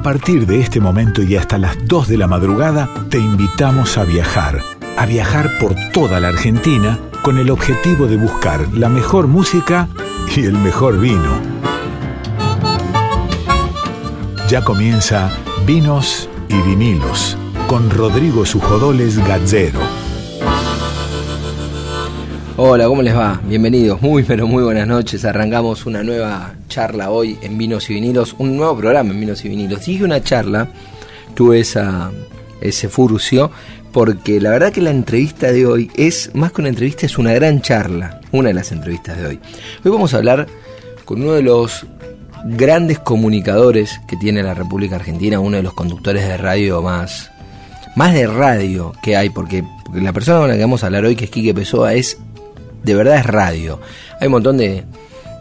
A partir de este momento y hasta las 2 de la madrugada, te invitamos a viajar, a viajar por toda la Argentina con el objetivo de buscar la mejor música y el mejor vino. Ya comienza Vinos y Vinilos con Rodrigo Sujodoles Gazzero. Hola, ¿cómo les va? Bienvenidos, muy pero muy buenas noches. Arrancamos una nueva charla hoy en Vinos y Vinilos, un nuevo programa en Vinos y Vinilos. Dije una charla, tuve esa, ese furcio, porque la verdad que la entrevista de hoy es, más que una entrevista, es una gran charla, una de las entrevistas de hoy. Hoy vamos a hablar con uno de los grandes comunicadores que tiene la República Argentina, uno de los conductores de radio más, más de radio que hay, porque, porque la persona con la que vamos a hablar hoy, que es Quique Pessoa, es de verdad es radio. Hay un montón de,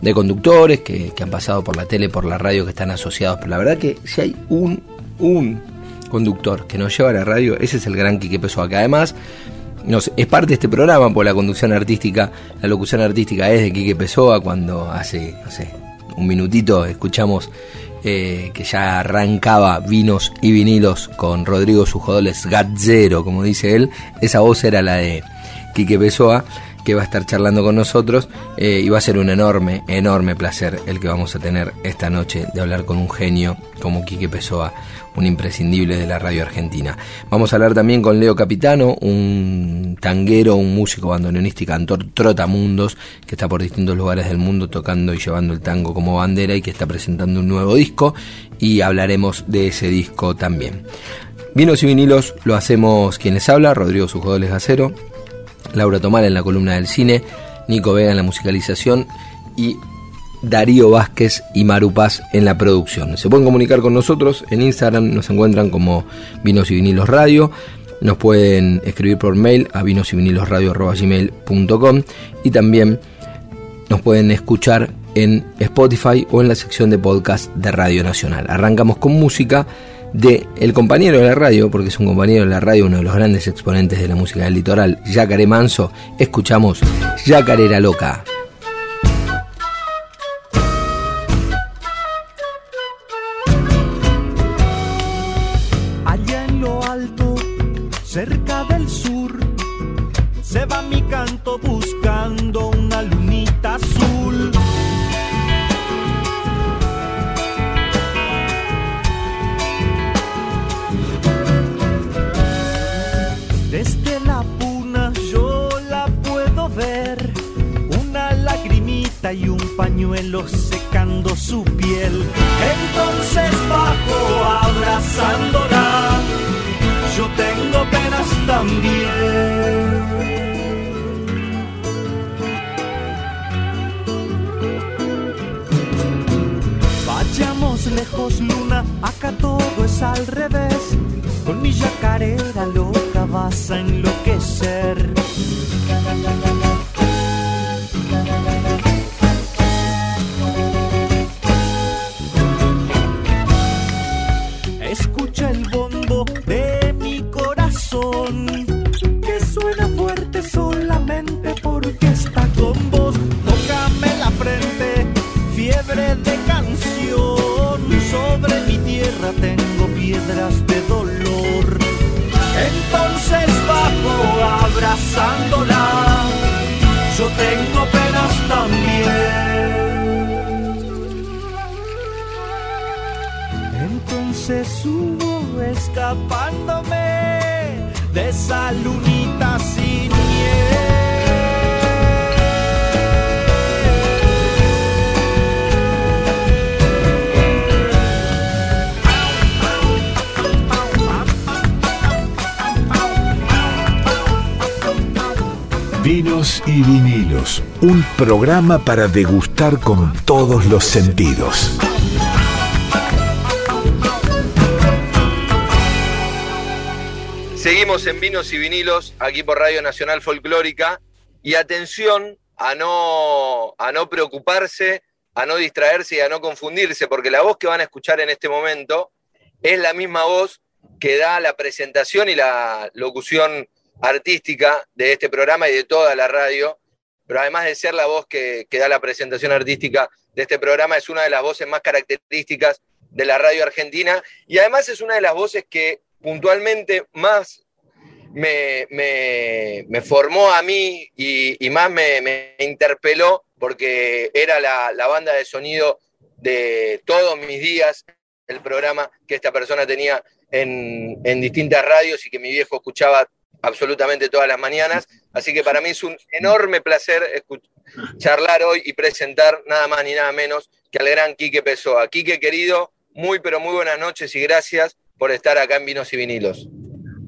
de conductores que, que, han pasado por la tele, por la radio, que están asociados, pero la verdad que si hay un, un conductor que nos lleva a la radio, ese es el gran Quique Pessoa, que además nos, es parte de este programa, por la conducción artística, la locución artística es de Quique Pessoa, cuando hace, no sé, un minutito escuchamos eh, que ya arrancaba vinos y vinilos con Rodrigo Sujodoles Gazzero, como dice él, esa voz era la de Quique Pessoa que va a estar charlando con nosotros eh, y va a ser un enorme, enorme placer el que vamos a tener esta noche de hablar con un genio como Quique Pessoa, un imprescindible de la radio argentina. Vamos a hablar también con Leo Capitano, un tanguero, un músico bandoneonista y cantor trotamundos que está por distintos lugares del mundo tocando y llevando el tango como bandera y que está presentando un nuevo disco y hablaremos de ese disco también. Vinos y vinilos lo hacemos quienes habla, Rodrigo Sujodoles Gacero, Laura Tomar en la columna del cine, Nico Vega en la musicalización y Darío Vázquez y Maru Paz en la producción. Se pueden comunicar con nosotros en Instagram, nos encuentran como Vinos y Vinilos Radio. Nos pueden escribir por mail a vinos y y también nos pueden escuchar en Spotify o en la sección de podcast de Radio Nacional. Arrancamos con música de el compañero de la radio, porque es un compañero de la radio, uno de los grandes exponentes de la música del litoral, Yacaré Manso, escuchamos Yacarera Loca. Y un pañuelo secando su piel. Entonces bajo abrazándola, yo tengo penas también. Vayamos lejos, luna, acá todo es al revés. Con mi yacarera loca vas a enloquecer. De esa lunita sin Vinos y vinilos, un programa para degustar con todos los sentidos. Seguimos en Vinos y Vinilos, aquí por Radio Nacional Folclórica. Y atención a no, a no preocuparse, a no distraerse y a no confundirse, porque la voz que van a escuchar en este momento es la misma voz que da la presentación y la locución artística de este programa y de toda la radio. Pero además de ser la voz que, que da la presentación artística de este programa, es una de las voces más características de la radio argentina y además es una de las voces que puntualmente más me, formó a mí y, más me, interpeló porque era la, banda de sonido de todos mis días, el programa que esta persona tenía en, en distintas radios y que mi viejo escuchaba absolutamente todas las mañanas. Así que para mí es un enorme placer charlar hoy y presentar nada más ni nada menos que al gran Quique Pessoa. Quique, querido, muy pero muy buenas noches y gracias por estar acá en Vinos y Vinilos.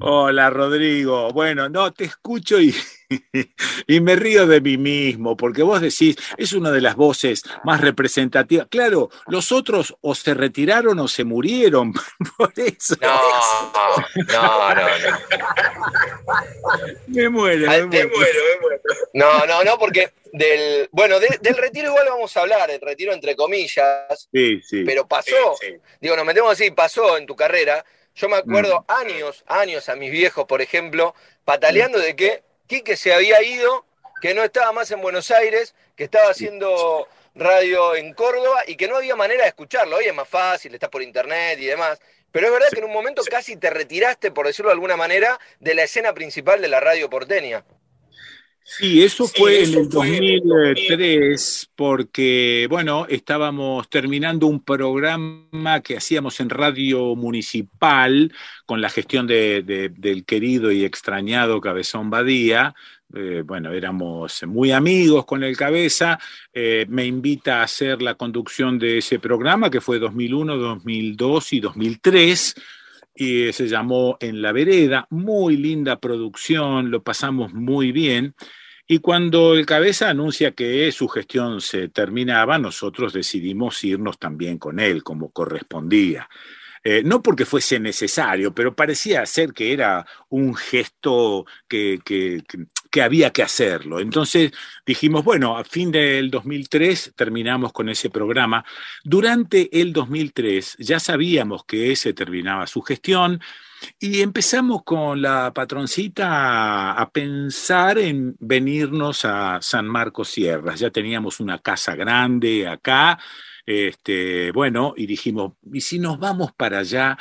Hola Rodrigo, bueno, no, te escucho y, y, me río de mí mismo, porque vos decís, es una de las voces más representativas. Claro, los otros o se retiraron o se murieron, por eso. No, no, no, Me muero, me, muero. me muero. No, no, no, porque del, bueno, del retiro igual vamos a hablar, el retiro entre comillas, sí, sí, pero pasó, digo, nos metemos así, pasó en tu carrera. Yo me acuerdo mm. años, años a mis viejos, por ejemplo, pataleando de que Quique se había ido, que no estaba más en Buenos Aires, que estaba haciendo radio en Córdoba y que no había manera de escucharlo. Hoy es más fácil, está por internet y demás. Pero es verdad que en un momento casi te retiraste, por decirlo de alguna manera, de la escena principal de la radio porteña. Sí, eso fue en el 2003, porque, bueno, estábamos terminando un programa que hacíamos en Radio Municipal con la gestión del querido y extrañado Cabezón Badía. Eh, bueno, éramos muy amigos con el cabeza. Eh, me invita a hacer la conducción de ese programa que fue 2001, 2002 y 2003 y se llamó En la Vereda, muy linda producción, lo pasamos muy bien. Y cuando el cabeza anuncia que su gestión se terminaba, nosotros decidimos irnos también con él, como correspondía. Eh, no porque fuese necesario, pero parecía ser que era un gesto que, había que hacerlo. Entonces dijimos, bueno, a fin del 2003 terminamos con ese programa. Durante el 2003 ya sabíamos que ese terminaba su gestión. Y empezamos con la patroncita a, pensar en venirnos a San Marcos Sierras. Ya teníamos una casa grande acá, este, bueno, y dijimos, ¿y si nos vamos para allá?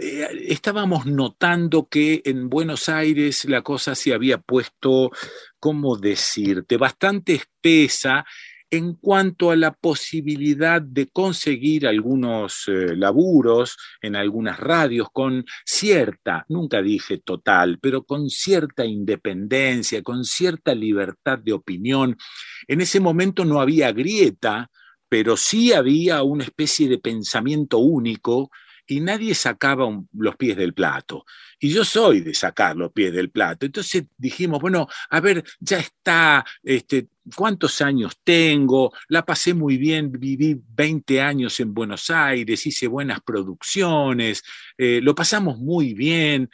Eh, estábamos notando que en Buenos Aires la cosa se había puesto, ¿cómo decirte?, bastante espesa en cuanto a la posibilidad de conseguir algunos eh, laburos en algunas radios con cierta, nunca dije total, pero con cierta independencia, con cierta libertad de opinión. En ese momento no había grieta, pero sí había una especie de pensamiento único y nadie sacaba los pies del plato. Y yo soy de sacar los pies del plato. Entonces dijimos, bueno, a ver, ya está, este, ¿cuántos años tengo? La pasé muy bien, viví 20 años en Buenos Aires, hice buenas producciones, eh, lo pasamos muy bien.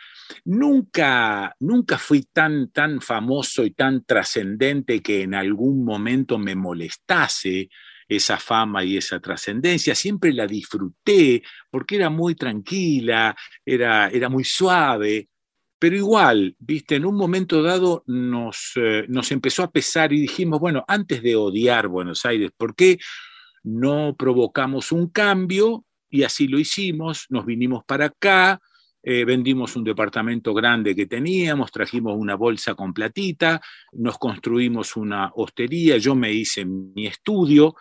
Nunca, nunca fui tan, tan famoso y tan trascendente que en algún momento me molestase esa fama y esa trascendencia, siempre la disfruté porque era muy tranquila, era, era muy suave, pero igual, viste, en un momento dado nos, eh, nos empezó a pesar y dijimos, bueno, antes de odiar Buenos Aires, ¿por qué no provocamos un cambio? Y así lo hicimos, nos vinimos para acá, eh, vendimos un departamento grande que teníamos, trajimos una bolsa con platita, nos construimos una hostería, yo me hice mi estudio,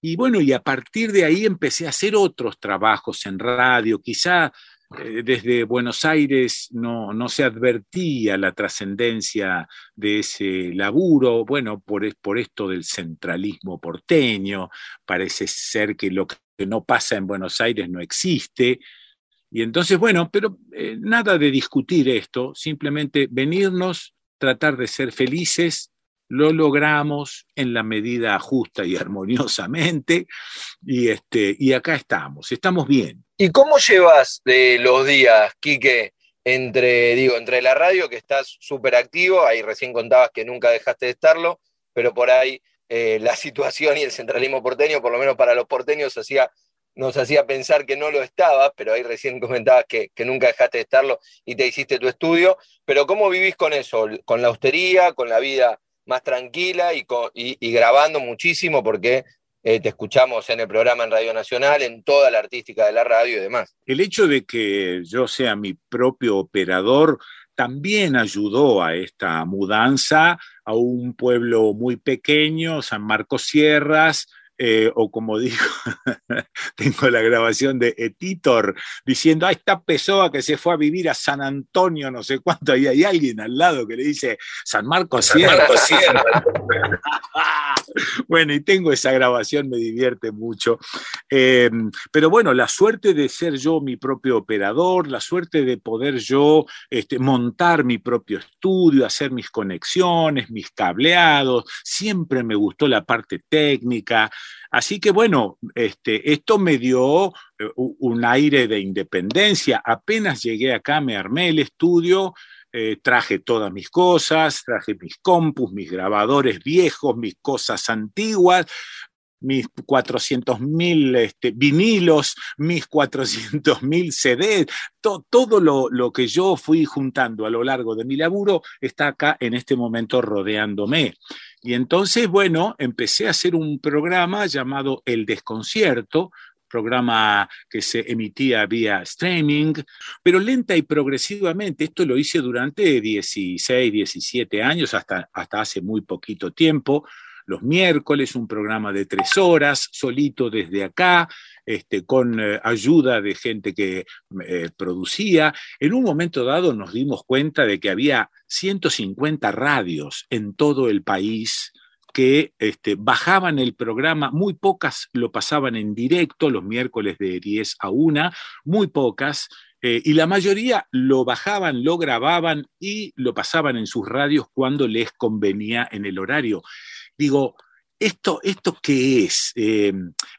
y bueno, y a partir de ahí empecé a hacer otros trabajos en radio. Quizá eh, desde Buenos Aires no, no se advertía la trascendencia de ese laburo. Bueno, por, por esto del centralismo porteño, parece ser que lo que no pasa en Buenos Aires no existe. Y entonces, bueno, pero eh, nada de discutir esto, simplemente venirnos, tratar de ser felices lo logramos en la medida justa y armoniosamente y, este, y acá estamos, estamos bien. ¿Y cómo llevas los días, Quique, entre, digo, entre la radio, que estás súper activo, ahí recién contabas que nunca dejaste de estarlo, pero por ahí eh, la situación y el centralismo porteño, por lo menos para los porteños, nos hacía pensar que no lo estaba, pero ahí recién comentabas que, que, nunca dejaste de estarlo y te hiciste tu estudio, pero ¿cómo vivís con eso? ¿Con la austería, con la vida más tranquila y, grabando muchísimo porque eh, te escuchamos en el programa en Radio Nacional, en toda la artística de la radio y demás. El hecho de que yo sea mi propio operador también ayudó a esta mudanza a un pueblo muy pequeño, San Marcos Sierras, eh, o como dijo, tengo la grabación de Etitor diciendo, ahí está Pessoa que se fue a vivir a San Antonio, no sé cuánto, ahí hay alguien al lado que le dice, San Marcos Sierra. bueno, y tengo esa grabación, me divierte mucho. Eh, pero bueno, la suerte de ser yo mi propio operador, la suerte de poder yo este, montar mi propio estudio, hacer mis conexiones, mis cableados, siempre me gustó la parte técnica, Así que bueno, este, esto me dio eh, un aire de independencia. Apenas llegué acá, me armé el estudio, eh, traje todas mis cosas, traje mis compus, mis grabadores viejos, mis cosas antiguas, mis 400 mil este, vinilos, mis 400 mil CDs, todo lo, lo, que yo fui juntando a lo largo de mi laburo está acá en este momento rodeándome. Y entonces, bueno, empecé a hacer un programa llamado El Desconcierto, programa que se emitía vía streaming, pero lenta y progresivamente. Esto lo hice durante 16, 17 años, hasta, hasta hace muy poquito tiempo. Los miércoles, un programa de tres horas, solito desde acá, este, con eh, ayuda de gente que eh, producía. En un momento dado nos dimos cuenta de que había 150 radios en todo el país que este, bajaban el programa, muy pocas lo pasaban en directo los miércoles de 10 a 1, muy pocas, eh, y la mayoría lo bajaban, lo grababan y lo pasaban en sus radios cuando les convenía en el horario. Digo, ¿Esto, ¿Esto qué es? Eh,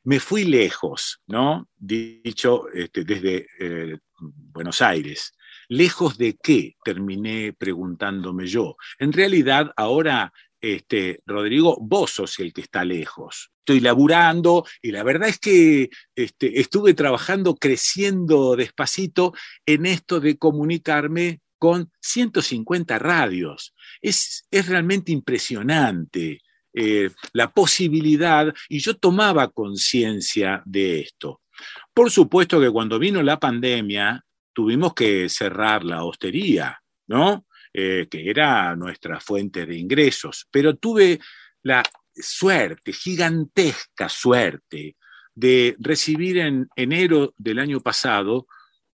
me fui lejos, ¿no? Dicho este, desde eh, Buenos Aires. ¿Lejos de qué? Terminé preguntándome yo. En realidad, ahora, este, Rodrigo, vos sos el que está lejos. Estoy laburando y la verdad es que este, estuve trabajando, creciendo despacito en esto de comunicarme con 150 radios. Es, es realmente impresionante. Eh, la posibilidad, y yo tomaba conciencia de esto. Por supuesto que cuando vino la pandemia, tuvimos que cerrar la hostería, ¿no? Eh, que era nuestra fuente de ingresos, pero tuve la suerte, gigantesca suerte, de recibir en enero del año pasado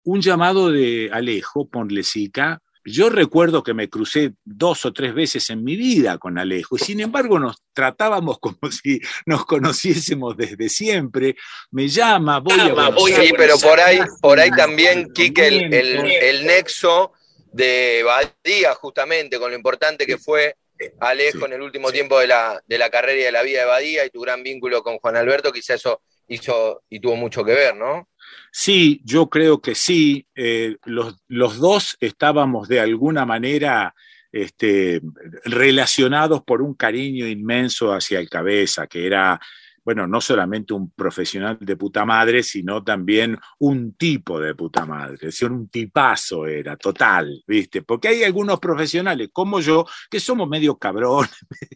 un llamado de Alejo Ponlesica yo recuerdo que me crucé dos o tres veces en mi vida con Alejo y sin embargo nos tratábamos como si nos conociésemos desde siempre. Me llama, voy a... sí, pero por ahí, por ahí también, Quique, el, el, nexo de Badía, justamente, con lo importante que fue Alejo en el último tiempo de la, de la carrera y de la vida de Badía y tu gran vínculo con Juan Alberto, quizá eso hizo y tuvo mucho que ver, ¿no? Sí, yo creo que sí. Eh, los, dos estábamos de alguna manera este, relacionados por un cariño inmenso hacia el cabeza, que era bueno, no solamente un profesional de puta madre, sino también un tipo de puta madre, es un tipazo era, total, ¿viste? Porque hay algunos profesionales como yo que somos medio cabrones,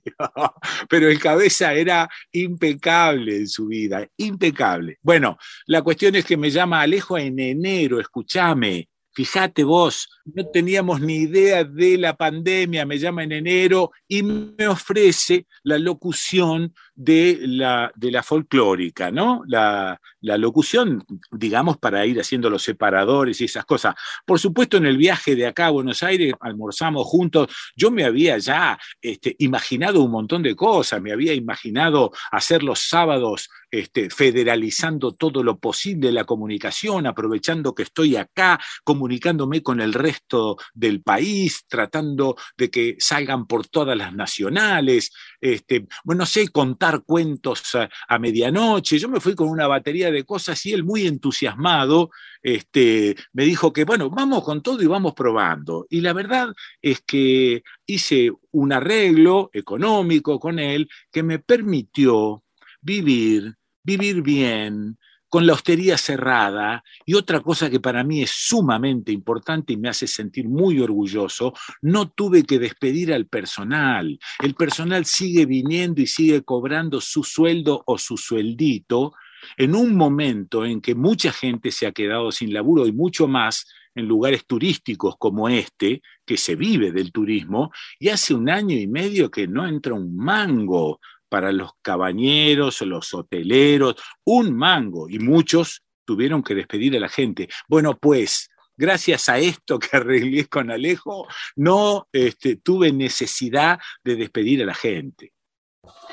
pero el cabeza era impecable en su vida, impecable. Bueno, la cuestión es que me llama Alejo en enero, escúchame, Fíjate vos, no teníamos ni idea de la pandemia, me llama en enero y me ofrece la locución de la, de la folclórica, ¿no? La, locución, digamos, para ir haciendo los separadores y esas cosas. Por supuesto, en el viaje de acá a Buenos Aires almorzamos juntos. Yo me había ya este, imaginado un montón de cosas, me había imaginado hacer los sábados este, federalizando todo lo posible la comunicación, aprovechando que estoy acá, comunicándome con el resto del país, tratando de que salgan por todas las nacionales, este, bueno, sé, contar cuentos a medianoche. Yo me fui con una batería de cosas y él muy entusiasmado este, me dijo que, bueno, vamos con todo y vamos probando. Y la verdad es que hice un arreglo económico con él que me permitió vivir, vivir bien, con la hostería cerrada y otra cosa que para mí es sumamente importante y me hace sentir muy orgulloso, no tuve que despedir al personal. El personal sigue viniendo y sigue cobrando su sueldo o su sueldito en un momento en que mucha gente se ha quedado sin laburo y mucho más en lugares turísticos como este, que se vive del turismo, y hace un año y medio que no entra un mango para los cabañeros los hoteleros, un mango, y muchos tuvieron que despedir a la gente. Bueno, pues gracias a esto que arreglé con Alejo, no este, tuve necesidad de despedir a la gente.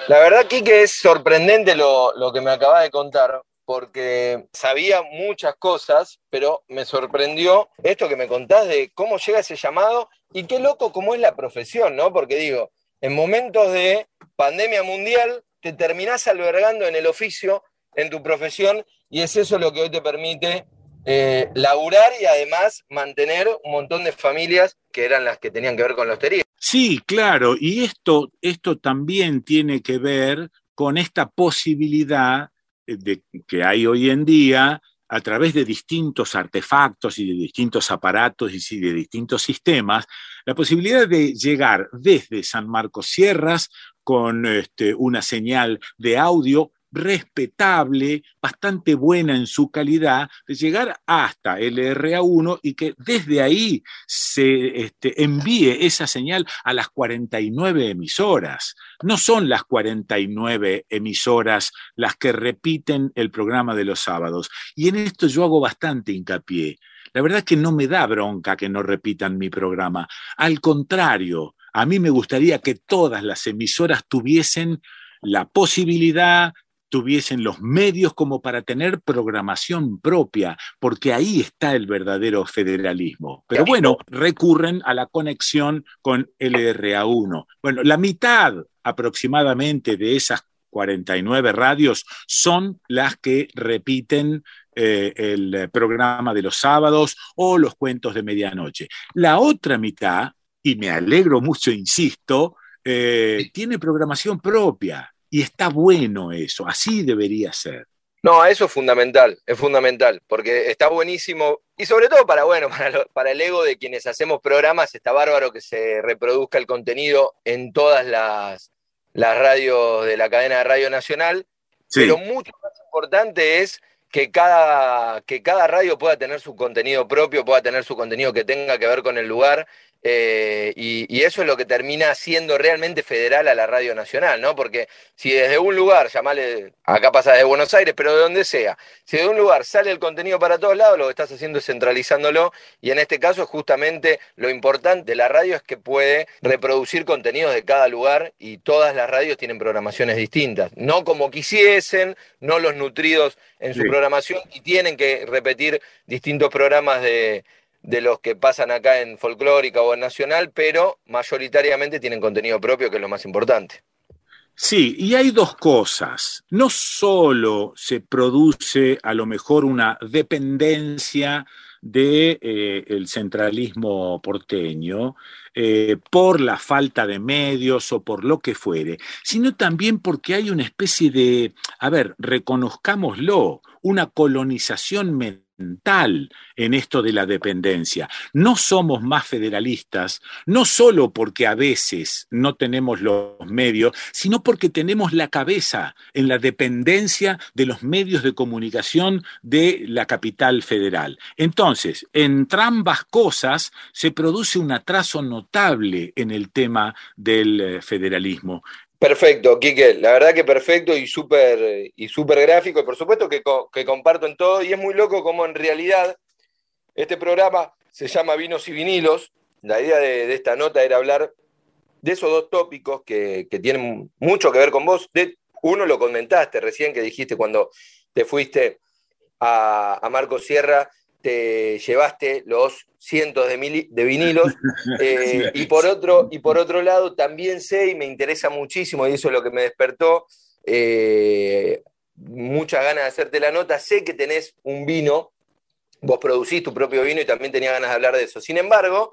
La verdad, Kike, es sorprendente lo, lo que me acaba de contar, porque sabía muchas cosas, pero me sorprendió esto que me contás de cómo llega ese llamado y qué loco cómo es la profesión, ¿no? Porque digo, en momentos de pandemia mundial te terminás albergando en el oficio, en tu profesión, y es eso lo que hoy te permite eh, laburar y además mantener un montón de familias que eran las que tenían que ver con la hostería. Sí, claro, y esto, esto también tiene que ver con esta posibilidad de, que hay hoy en día a través de distintos artefactos y de distintos aparatos y de distintos sistemas, la posibilidad de llegar desde San Marcos Sierras con este, una señal de audio respetable, bastante buena en su calidad, de llegar hasta LRA1 y que desde ahí se este, envíe esa señal a las 49 emisoras. No son las 49 emisoras las que repiten el programa de los sábados. Y en esto yo hago bastante hincapié. La verdad es que no me da bronca que no repitan mi programa. Al contrario, a mí me gustaría que todas las emisoras tuviesen la posibilidad, tuviesen los medios como para tener programación propia, porque ahí está el verdadero federalismo. Pero bueno, recurren a la conexión con LRA1. Bueno, la mitad aproximadamente de esas 49 radios son las que repiten eh, el programa de los sábados o los cuentos de medianoche. La otra mitad, y me alegro mucho, insisto, eh, tiene programación propia. Y está bueno eso, así debería ser. No, eso es fundamental, es fundamental, porque está buenísimo, y sobre todo para, bueno, para, el ego de quienes hacemos programas, está bárbaro que se reproduzca el contenido en todas las, radios de la cadena de Radio Nacional, pero mucho más importante es que cada, que cada radio pueda tener su contenido propio, pueda tener su contenido que tenga que ver con el lugar eh, y, eso es lo que termina siendo realmente federal a la Radio Nacional, ¿no? Porque si desde un lugar, llamale, acá pasa desde Buenos Aires, pero de donde sea, si de un lugar sale el contenido para todos lados, lo que estás haciendo es centralizándolo, y en este caso justamente lo importante de la radio es que puede reproducir contenidos de cada lugar y todas las radios tienen programaciones distintas, no como quisiesen, no los nutridos en su programación y tienen que repetir distintos programas de de los que pasan acá en folclórica o en nacional, pero mayoritariamente tienen contenido propio, que es lo más importante. Sí, y hay dos cosas. No solo se produce a lo mejor una dependencia del de, eh, centralismo porteño eh, por la falta de medios o por lo que fuere, sino también porque hay una especie de, a ver, reconozcámoslo, una colonización mental en esto de la dependencia. No somos más federalistas, no solo porque a veces no tenemos los medios, sino porque tenemos la cabeza en la dependencia de los medios de comunicación de la capital federal. Entonces, entre ambas cosas se produce un atraso notable en el tema del eh, federalismo. Perfecto, Quique, la verdad que perfecto y súper y super gráfico, y por supuesto que, que, comparto en todo, y es muy loco como en realidad este programa se llama Vinos y Vinilos. La idea de, esta nota era hablar de esos dos tópicos que, tienen mucho que ver con vos. De, uno lo comentaste recién, que dijiste cuando te fuiste a, a Marco Sierra, te llevaste los cientos de, de vinilos. Eh, y, por otro, y por otro lado, también sé y me interesa muchísimo, y eso es lo que me despertó, eh, muchas ganas de hacerte la nota. Sé que tenés un vino, vos producís tu propio vino y también tenía ganas de hablar de eso. Sin embargo,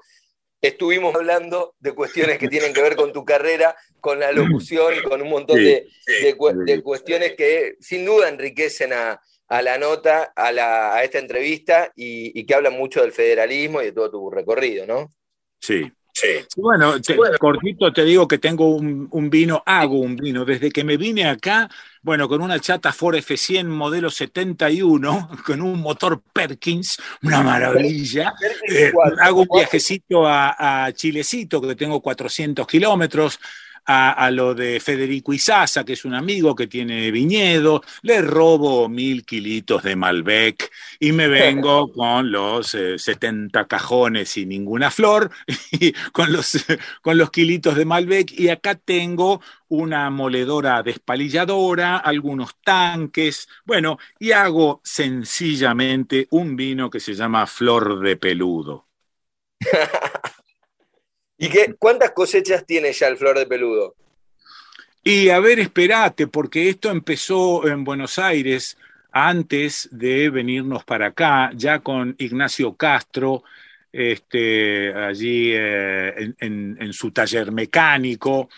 estuvimos hablando de cuestiones que tienen que ver con tu carrera, con la locución y con un montón de, de, cuestiones que sin duda enriquecen a, a la nota, a, la, a esta entrevista y, que habla mucho del federalismo y de todo tu recorrido, ¿no? Sí. Sí. Bueno, cortito te digo que tengo un, un, vino, hago un vino. Desde que me vine acá, bueno, con una chata Ford F100 modelo 71, con un motor Perkins, una maravilla. Eh, hago un viajecito a, a Chilecito, que tengo 400 kilómetros a, lo de Federico Isaza, que es un amigo que tiene viñedo, le robo mil kilitos de Malbec y me vengo con los 70 eh, cajones y ninguna flor, y con, los, con los kilitos de Malbec, y acá tengo una moledora despalilladora, algunos tanques, bueno, y hago sencillamente un vino que se llama Flor de Peludo. ¿Y qué, cuántas cosechas tiene ya el Flor de Peludo? Y a ver, esperate, porque esto empezó en Buenos Aires antes de venirnos para acá, ya con Ignacio Castro, este, allí eh, en, su taller mecánico,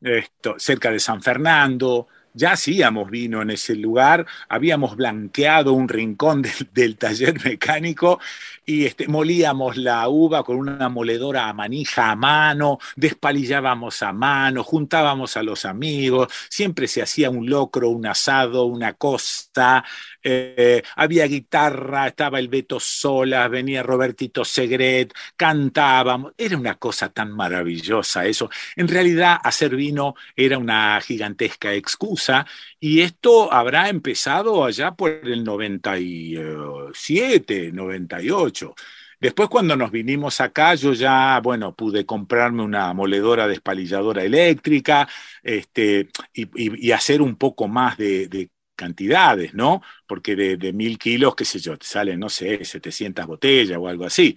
esto, cerca de San Fernando, ya hacíamos vino en ese lugar, habíamos blanqueado un rincón del, taller mecánico y este, molíamos la uva con una moledora a manija a mano, despalillábamos a mano, juntábamos a los amigos, siempre se hacía un locro, un asado, una costa, eh, había guitarra, estaba el Beto Solas, venía Robertito Segret, cantábamos, era una cosa tan maravillosa eso. En realidad hacer vino era una gigantesca excusa y esto habrá empezado allá por el 97, 98. Después cuando nos vinimos acá, yo ya, bueno, pude comprarme una moledora despalilladora eléctrica este, y, hacer un poco más de, cantidades, ¿no? Porque de, mil kilos, qué sé yo, te salen, no sé, 700 botellas o algo así.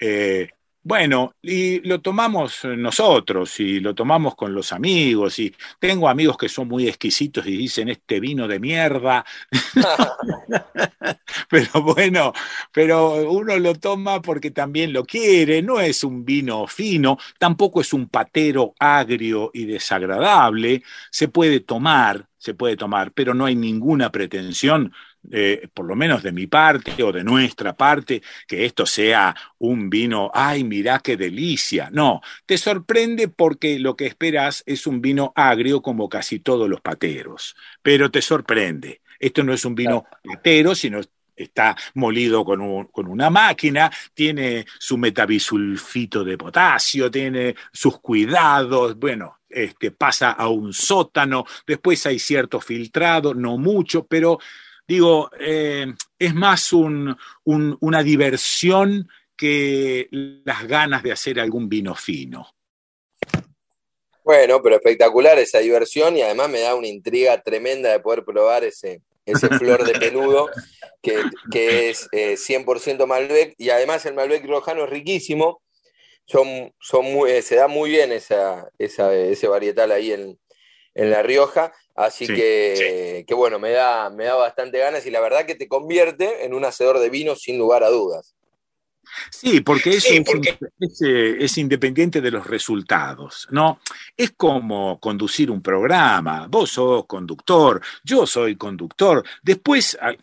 Eh, bueno, y lo tomamos nosotros y lo tomamos con los amigos y tengo amigos que son muy exquisitos y dicen este vino de mierda. pero bueno, pero uno lo toma porque también lo quiere, no es un vino fino, tampoco es un patero agrio y desagradable, se puede tomar, se puede tomar, pero no hay ninguna pretensión eh, por lo menos de mi parte o de nuestra parte, que esto sea un vino, ay, mirá qué delicia. No, te sorprende porque lo que esperas es un vino agrio como casi todos los pateros, pero te sorprende. Esto no es un vino patero, sino está molido con, con, una máquina, tiene su metabisulfito de potasio, tiene sus cuidados, bueno, este, pasa a un sótano, después hay cierto filtrado, no mucho, pero digo, eh, es más una diversión que las ganas de hacer algún vino fino. Bueno, pero espectacular esa diversión y además me da una intriga tremenda de poder probar ese, ese flor de peludo que, es 100% eh, Malbec y además el Malbec rojano es riquísimo. Son, son eh, se da muy bien esa, ese varietal ahí en, en La Rioja. Así que, que, bueno, me da, me da bastante ganas y la verdad que te convierte en un hacedor de vino sin lugar a dudas. Sí, porque, es, eh, Es, independiente de los resultados, ¿no? Es como conducir un programa. Vos sos conductor, yo soy conductor. Después ah,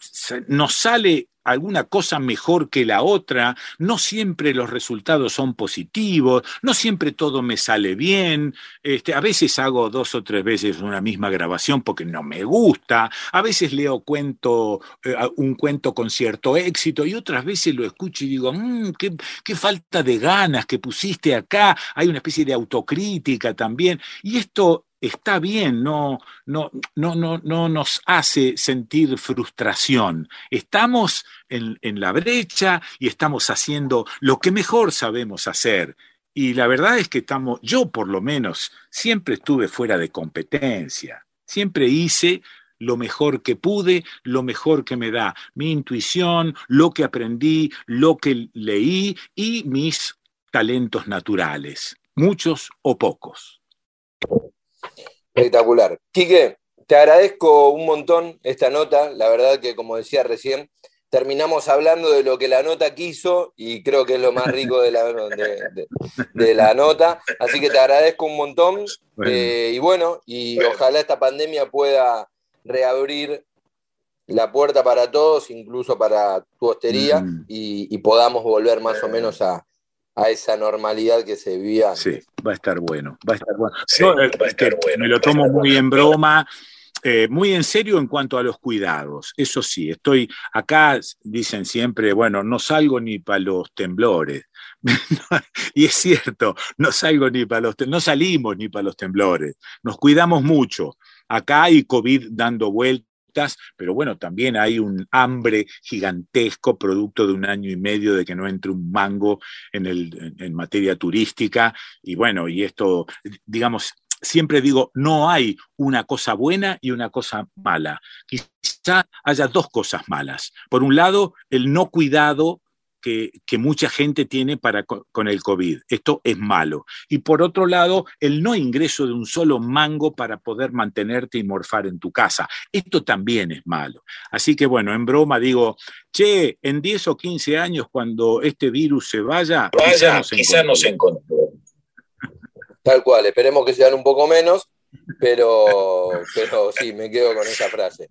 nos sale alguna cosa mejor que la otra, no siempre los resultados son positivos, no siempre todo me sale bien, este, a veces hago dos o tres veces una misma grabación porque no me gusta, a veces leo cuento, eh, un cuento con cierto éxito y otras veces lo escucho y digo, mm, qué, qué falta de ganas que pusiste acá, hay una especie de autocrítica también, y esto está bien, no, no, no, no, no nos hace sentir frustración. Estamos en, en, la brecha y estamos haciendo lo que mejor sabemos hacer. Y la verdad es que estamos, yo por lo menos, siempre estuve fuera de competencia. Siempre hice lo mejor que pude, lo mejor que me da mi intuición, lo que aprendí, lo que leí y mis talentos naturales, muchos o pocos. Espectacular. Quique, te agradezco un montón esta nota. La verdad que, como decía recién, terminamos hablando de lo que la nota quiso y creo que es lo más rico de la, de, la nota. Así que te agradezco un montón. Eh, y bueno, y ojalá esta pandemia pueda reabrir la puerta para todos, incluso para tu hostería, mm. y, podamos volver más o menos a, esa normalidad que se vivía. Sí, va a estar bueno, va a estar bueno. Va a estar bueno me lo tomo muy en broma. Eh, muy en serio en cuanto a los cuidados. Eso sí, estoy acá, dicen siempre, bueno, no salgo ni para los temblores. y es cierto, no salgo ni para los no salimos ni para los temblores. Nos cuidamos mucho. Acá hay COVID dando vueltas pero bueno, también hay un hambre gigantesco producto de un año y medio de que no entre un mango en, el, en materia turística. Y bueno, y esto, digamos, siempre digo, no hay una cosa buena y una cosa mala. Quizá haya dos cosas malas. Por un lado, el no cuidado que, mucha gente tiene para, con el COVID. Esto es malo. Y por otro lado, el no ingreso de un solo mango para poder mantenerte y morfar en tu casa. Esto también es malo. Así que bueno, en broma digo, che, en 10 o 15 años cuando este virus se vaya, quizá nos encontremos. Tal cual, esperemos que sean un poco menos, pero, pero sí, me quedo con esa frase.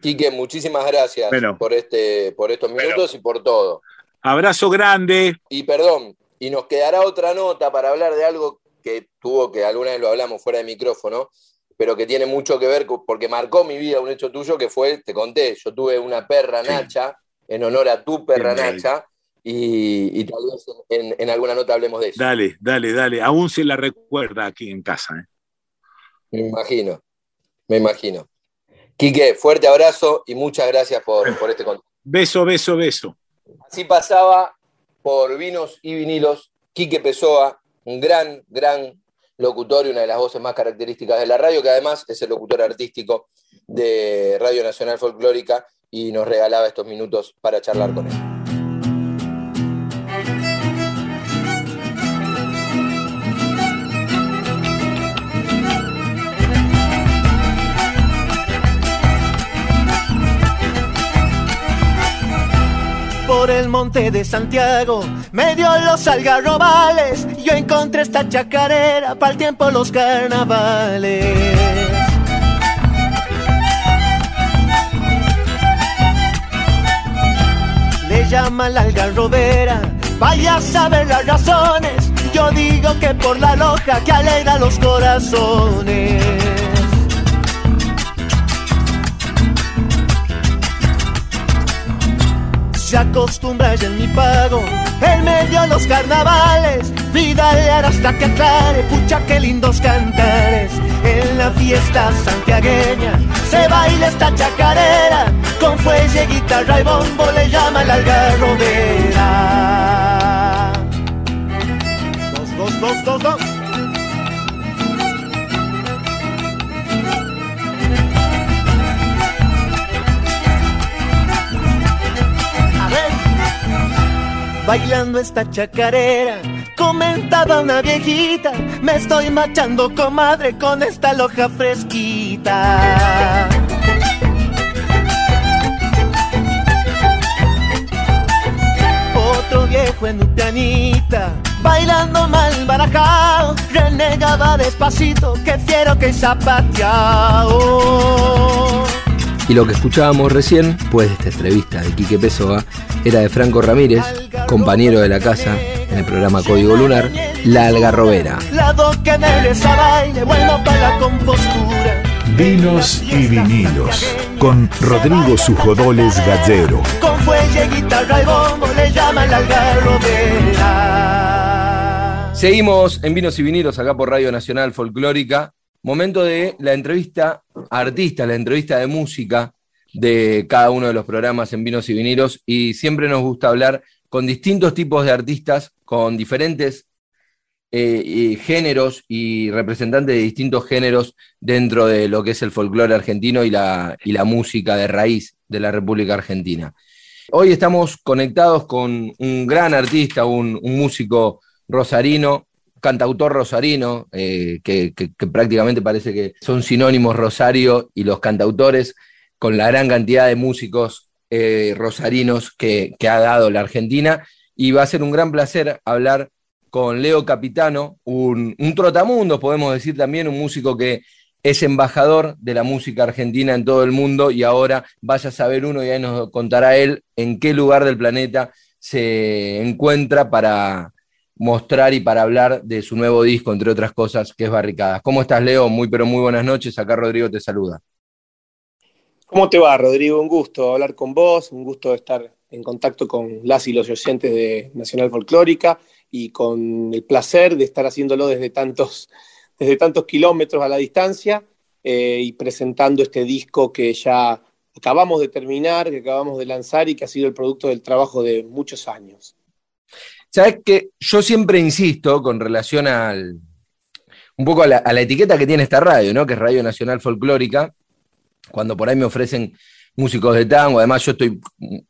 Quique, muchísimas gracias por, este, por estos minutos y por todo. Abrazo grande. Y perdón, y nos quedará otra nota para hablar de algo que tuvo, que alguna vez lo hablamos fuera de micrófono, pero que tiene mucho que ver, porque marcó mi vida un hecho tuyo que fue, te conté, yo tuve una perra Nacha, en honor a tu perra Nacha, y, tal vez en, alguna nota hablemos de eso. Dale, dale, dale, aún se la recuerda aquí en casa. ¿eh? Me imagino, me imagino. Quique, fuerte abrazo y muchas gracias por, por este contacto. Beso, beso, beso. Así pasaba por vinos y vinilos Quique Pessoa, un gran, gran locutor y una de las voces más características de la radio, que además es el locutor artístico de Radio Nacional Folclórica y nos regalaba estos minutos para charlar con él. Por el monte de Santiago, medio los algarrobales, yo encontré esta chacarera para el tiempo los carnavales. Le llaman la algarrobera, vaya a saber las razones, yo digo que por la loja que alegra los corazones. Se acostumbra ya en mi pago. En medio de los carnavales, vida hasta que aclare, pucha que lindos cantares. En la fiesta santiagueña se baila esta chacarera, con fuelle, guitarra y bombo le llama la algarrobera. Dos, dos, dos, dos, dos. Bailando esta chacarera. Comentaba una viejita, me estoy machando comadre con esta loja fresquita. Otro viejo en pianita, bailando mal barajao, renegaba despacito que quiero que zapateao. Y lo que escuchábamos recién, pues de esta entrevista de Quique Pessoa, era de Franco Ramírez, compañero de la casa en el programa Código Lunar, La Algarrobera. Vinos y vinilos, con Rodrigo Sujodoles Gallero. Con fuelle, guitarra y bombo le llaman la algarrobera. Seguimos en Vinos y Vinilos acá por Radio Nacional Folclórica momento de la entrevista artista, la entrevista de música de cada uno de los programas en Vinos y Vinilos y siempre nos gusta hablar con distintos tipos de artistas, con diferentes eh, géneros y representantes de distintos géneros dentro de lo que es el folclore argentino y la, y la música de raíz de la República Argentina. Hoy estamos conectados con un gran artista, un músico rosarino, cantautor rosarino, eh, que, prácticamente parece que son sinónimos Rosario y los cantautores, con la gran cantidad de músicos eh, rosarinos que, ha dado la Argentina. Y va a ser un gran placer hablar con Leo Capitano, un, un trotamundo, podemos decir también, un músico que es embajador de la música argentina en todo el mundo y ahora vaya a saber uno y ahí nos contará él en qué lugar del planeta se encuentra para mostrar y para hablar de su nuevo disco, entre otras cosas, que es Barricadas. ¿Cómo estás, Leo? Muy, pero muy buenas noches. Acá Rodrigo te saluda. ¿Cómo te va, Rodrigo? Un gusto hablar con vos, un gusto estar en contacto con las y los oyentes de Nacional Folclórica y con el placer de estar haciéndolo desde tantos, desde tantos kilómetros a la distancia eh, y presentando este disco que ya acabamos de terminar, que acabamos de lanzar y que ha sido el producto del trabajo de muchos años. Sabes que yo siempre insisto con relación al un poco a la, a la, etiqueta que tiene esta radio, ¿no? Que es Radio Nacional Folclórica, cuando por ahí me ofrecen músicos de tango, además yo estoy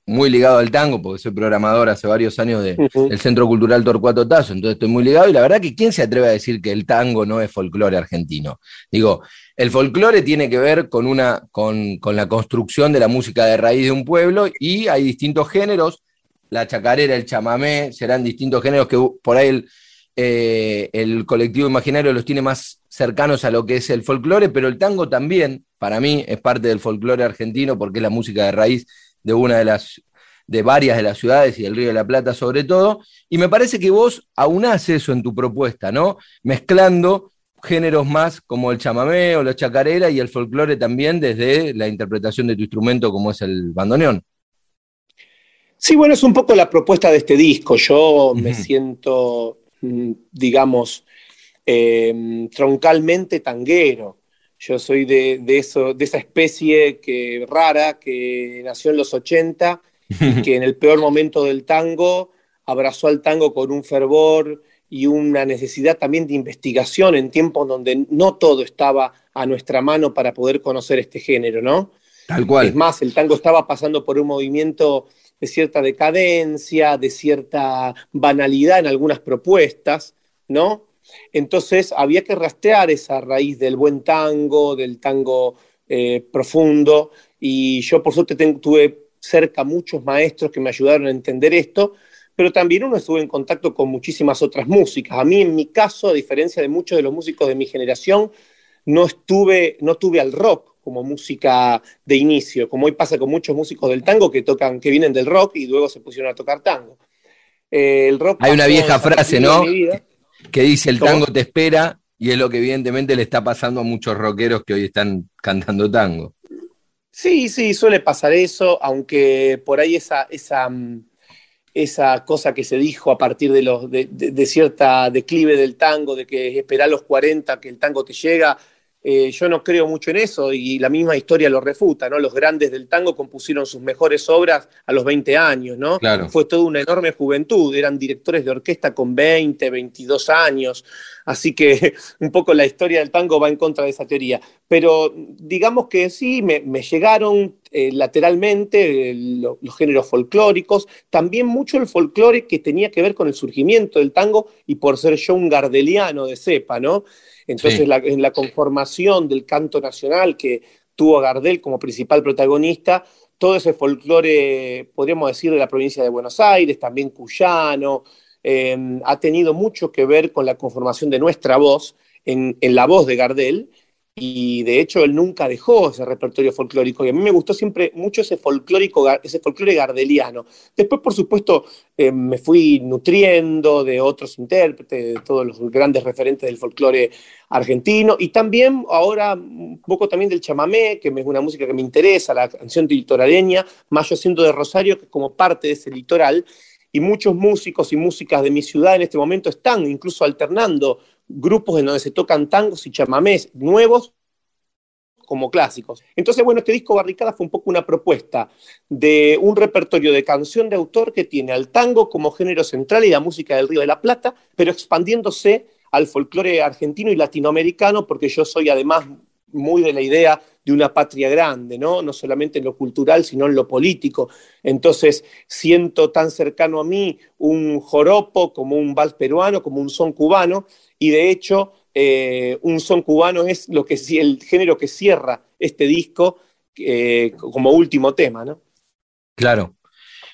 muy ligado al tango porque soy programador hace varios años de, uh -huh. del Centro Cultural Torcuato Tazo, entonces estoy muy ligado y la verdad que ¿quién se atreve a decir que el tango no es folclore argentino? Digo, el folclore tiene que ver con, una, con, con la construcción de la música de raíz de un pueblo y hay distintos géneros, la chacarera, el chamamé, serán distintos géneros que por ahí el, eh, el colectivo imaginario los tiene más cercanos a lo que es el folclore, pero el tango también, para mí, es parte del folclore argentino porque es la música de raíz de una de las de varias de las ciudades y del Río de la Plata sobre todo, y me parece que vos aunás eso en tu propuesta, ¿no? Mezclando géneros más como el chamamé o la chacarera y el folclore también desde la interpretación de tu instrumento como es el bandoneón. Sí, bueno, es un poco la propuesta de este disco. Yo uh -huh. me siento, mm, digamos, eh, troncalmente tanguero. Yo soy de, de, eso, de esa especie que, rara que nació en los 80 y que en el peor momento del tango abrazó al tango con un fervor y una necesidad también de investigación en tiempos donde no todo estaba a nuestra mano para poder conocer este género, ¿no? Tal cual. Es más, el tango estaba pasando por un movimiento de cierta decadencia, de cierta banalidad en algunas propuestas, ¿no? Entonces había que rastrear esa raíz del buen tango, del tango eh, profundo, y yo por suerte tuve cerca muchos maestros que me ayudaron a entender esto, pero también uno estuvo en contacto con muchísimas otras músicas. A mí, en mi caso, a diferencia de muchos de los músicos de mi generación, no estuve, no tuve al rock como música de inicio, como hoy pasa con muchos músicos del tango que tocan, que vienen del rock y luego se pusieron a tocar tango. Eh, el rock Hay una vieja frase, ¿no? Que dice el tango te espera y es lo que evidentemente le está pasando a muchos rockeros que hoy están cantando tango. Sí, sí, suele pasar eso, aunque por ahí esa, esa, mm, esa cosa que se dijo a partir de, los, de, de, de cierta declive del tango, de que esperar los 40 que el tango te llega, eh, yo no creo mucho en eso y la misma historia lo refuta, ¿no? Los grandes del tango compusieron sus mejores obras a los 20 años, ¿no? Claro. Fue toda una enorme juventud, eran directores de orquesta con 20, 22 años, así que un poco la historia del tango va en contra de esa teoría. Pero digamos que sí, me, me llegaron eh, lateralmente eh, lo, los géneros folclóricos, también mucho el folclore que tenía que ver con el surgimiento del tango y por ser yo un gardeliano de cepa, ¿no? Entonces, sí. la, en la conformación del canto nacional que tuvo Gardel como principal protagonista, todo ese folclore, podríamos decir, de la provincia de Buenos Aires, también cuyano, eh, ha tenido mucho que ver con la conformación de nuestra voz, en, en la voz de Gardel, y de hecho él nunca dejó ese repertorio folclórico y a mí me gustó siempre mucho ese folclórico, ese folclore gardeliano. Después, por supuesto, eh, me fui nutriendo de otros intérpretes, de todos los grandes referentes del folclore argentino y también ahora un poco también del chamamé, que es una música que me interesa, la canción litoraleña, más yo siendo de Rosario, que como parte de ese litoral, y muchos músicos y músicas de mi ciudad en este momento están incluso alternando grupos en donde se tocan tangos y chamamés nuevos como clásicos. Entonces, bueno, este disco Barricada fue un poco una propuesta de un repertorio de canción de autor que tiene al tango como género central y la música del Río de la Plata, pero expandiéndose al folclore argentino y latinoamericano, porque yo soy además muy de la idea de una patria grande, ¿no? No solamente en lo cultural, sino en lo político. Entonces, siento tan cercano a mí un joropo como un vals peruano, como un son cubano, y de hecho, eh, un son cubano es lo que el género que cierra este disco eh, como último tema, ¿no? Claro.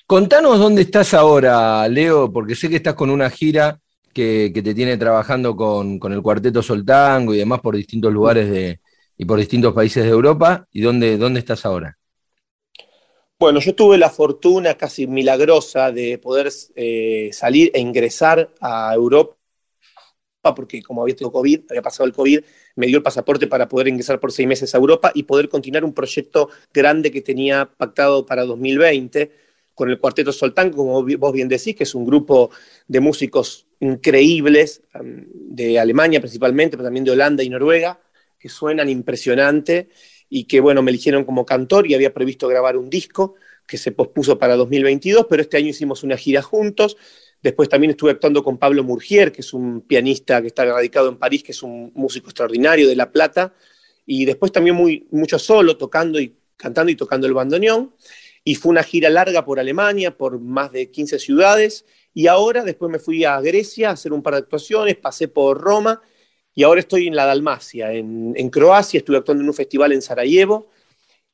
Contanos dónde estás ahora, Leo, porque sé que estás con una gira que, que te tiene trabajando con, con, el Cuarteto Soltango y demás por distintos lugares de, y por distintos países de Europa. ¿Y dónde, dónde estás ahora? Bueno, yo tuve la fortuna casi milagrosa de poder eh, salir e ingresar a Europa porque como había tenido COVID, había pasado el COVID, me dio el pasaporte para poder ingresar por seis meses a Europa y poder continuar un proyecto grande que tenía pactado para 2020 con el Cuarteto Soltán, como vos bien decís, que es un grupo de músicos increíbles, de Alemania principalmente, pero también de Holanda y Noruega, que suenan impresionante y que, bueno, me eligieron como cantor y había previsto grabar un disco que se pospuso para 2022, pero este año hicimos una gira juntos. Después también estuve actuando con Pablo Murgier, que es un pianista que está radicado en París, que es un músico extraordinario de La Plata. Y después también muy, mucho solo, tocando y cantando y tocando el bandoneón y fue una gira larga por Alemania, por más de 15 ciudades, y ahora después me fui a Grecia a hacer un par de actuaciones, pasé por Roma, y ahora estoy en la Dalmacia, en, Croacia, estuve actuando en un festival en Sarajevo,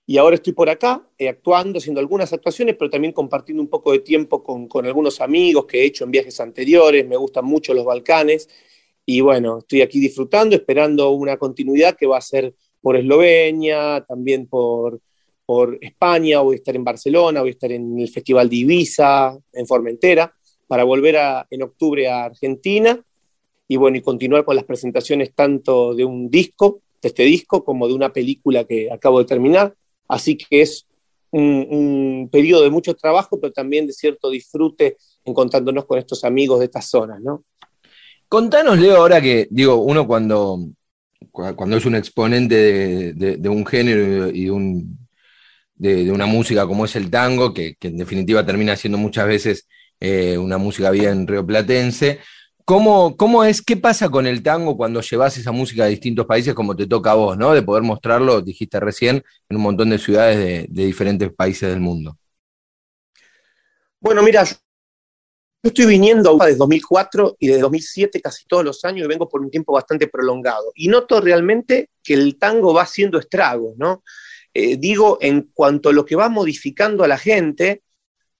y ahora estoy por acá eh, actuando, haciendo algunas actuaciones, pero también compartiendo un poco de tiempo con, con algunos amigos que he hecho en viajes anteriores, me gustan mucho los Balcanes, y bueno, estoy aquí disfrutando, esperando una continuidad que va a ser por Eslovenia, también por, por España, voy a estar en Barcelona, voy a estar en el Festival de Ibiza, en Formentera, para volver en octubre a Argentina y bueno, y continuar con las presentaciones tanto de un disco, de este disco, como de una película que acabo de terminar. Así que es un, un periodo de mucho trabajo, pero también de cierto disfrute encontrándonos con estos amigos de estas zonas, ¿no? Contanos, Leo, ahora que, digo, uno cuando, cuando es un exponente de un género y de un, de, una música como es el tango, que, en definitiva termina siendo muchas veces eh, una música bien rioplatense. ¿Cómo, ¿Cómo es, qué pasa con el tango cuando llevas esa música a distintos países como te toca a vos, ¿no? De poder mostrarlo, dijiste recién, en un montón de ciudades de, diferentes países del mundo. Bueno, mira, yo estoy viniendo desde 2004 y desde 2007 casi todos los años y vengo por un tiempo bastante prolongado. Y noto realmente que el tango va haciendo estragos, ¿no? Eh, digo en cuanto a lo que va modificando a la gente,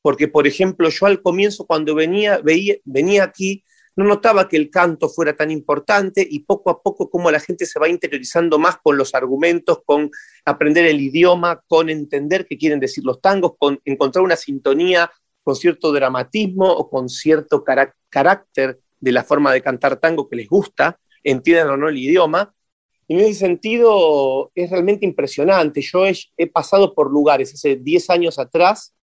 porque por ejemplo yo al comienzo cuando venía, venía aquí no notaba que el canto fuera tan importante y poco a poco como la gente se va interiorizando más con los argumentos, con aprender el idioma, con entender qué quieren decir los tangos, con encontrar una sintonía con cierto dramatismo o con cierto carácter de la forma de cantar tango que les gusta, entiendan o no el idioma, en ese sentido es realmente impresionante. Yo he, pasado por lugares hace 10 años atrás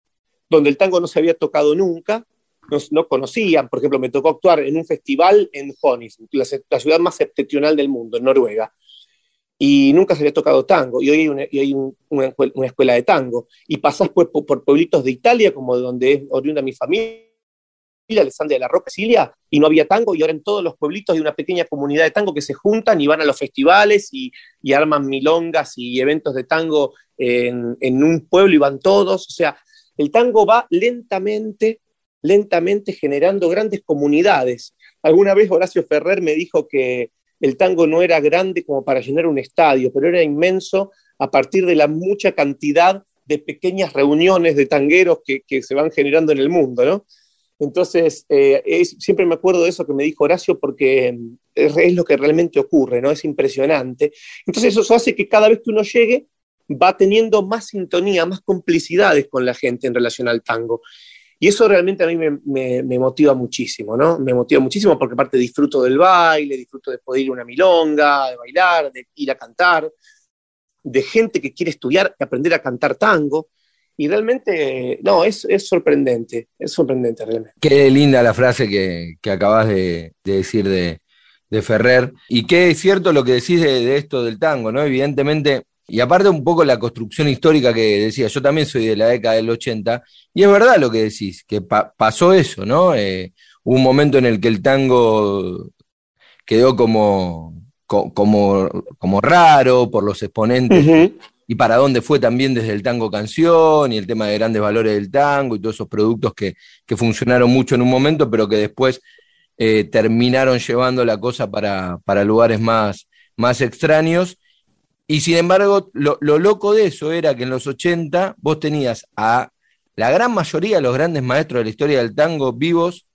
donde el tango no se había tocado nunca, no, no conocían. Por ejemplo, me tocó actuar en un festival en Honis, la, ciudad más septentrional del mundo, en Noruega. Y nunca se había tocado tango. Y hoy hay una, escuela de tango. Y pasás por, pueblitos de Italia, como de donde es oriunda mi familia, Alessandria de la Roca, Sicilia, y no había tango, y ahora en todos los pueblitos hay una pequeña comunidad de tango que se juntan y van a los festivales y, arman milongas y eventos de tango en, un pueblo y van todos. O sea, el tango va lentamente, lentamente generando grandes comunidades. Alguna vez Horacio Ferrer me dijo que el tango no era grande como para llenar un estadio, pero era inmenso a partir de la mucha cantidad de pequeñas reuniones de tangueros que, se van generando en el mundo, ¿no? Entonces, eh, siempre me acuerdo de eso que me dijo Horacio porque mm, es, lo que realmente ocurre, ¿no? Es impresionante. Entonces, eso hace que cada vez que uno llegue va teniendo más sintonía, más complicidades con la gente en relación al tango. Y eso realmente a mí me, motiva muchísimo, ¿no? Me motiva muchísimo porque aparte disfruto del baile, disfruto de poder ir a una milonga, de bailar, de ir a cantar, de gente que quiere estudiar y aprender a cantar tango. Y realmente, no, es, es sorprendente, es sorprendente realmente. Qué linda la frase que, acabas de, decir de, de, Ferrer. Y qué es cierto lo que decís de, esto del tango, ¿no? Evidentemente, y aparte un poco la construcción histórica que decía, yo también soy de la década del 80, y es verdad lo que decís, que pasó eso, ¿no? Eh, hubo un momento en el que el tango quedó como, como, como raro por los exponentes y para dónde fue también desde el tango canción y el tema de grandes valores del tango y todos esos productos que, funcionaron mucho en un momento, pero que después eh, terminaron llevando la cosa para, lugares más, más extraños. Y sin embargo, lo, loco de eso era que en los 80 vos tenías a la gran mayoría de los grandes maestros de la historia del tango vivos